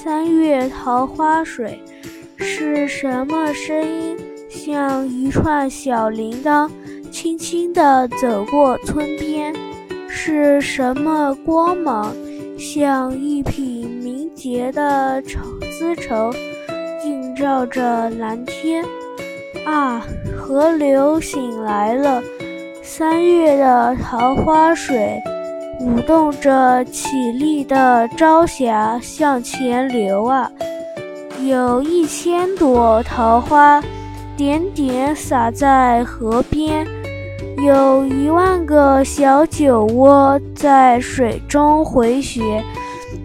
三月桃花水，是什么声音？像一串小铃铛，轻轻地走过村边。是什么光芒？像一匹明洁的绸丝绸，映照着蓝天。啊，河流醒来了，三月的桃花水。舞动着绮丽的朝霞向前流啊，有一千朵桃花点点洒在河边，有一万个小酒窝在水中回旋。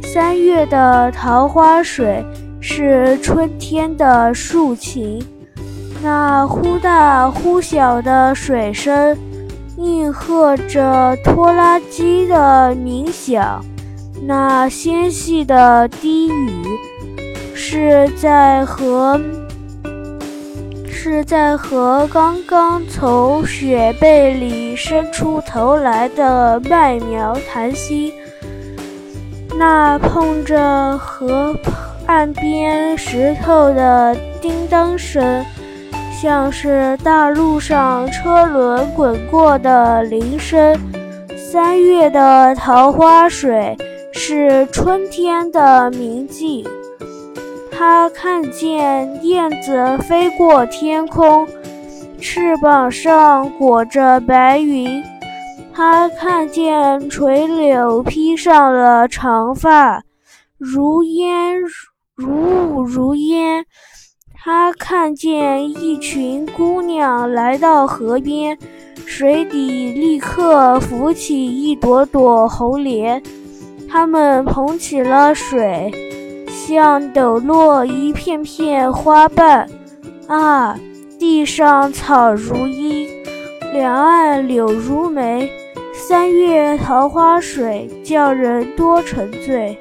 三月的桃花水是春天的竖琴，那忽大忽小的水声。应和着拖拉机的鸣响，那纤细的低语，是在和是在和刚刚从雪被里伸出头来的麦苗谈心。那碰着河岸边石头的叮当声。像是大路上车轮滚过的铃声。三月的桃花水是春天的明镜。他看见燕子飞过天空，翅膀上裹着白云。他看见垂柳披上了长发，如烟如雾如烟。他看见一群姑娘来到河边，水底立刻浮起一朵朵红莲。她们捧起了水，像抖落一片片花瓣。啊，地上草如茵，两岸柳如眉。三月桃花水，叫人多沉醉。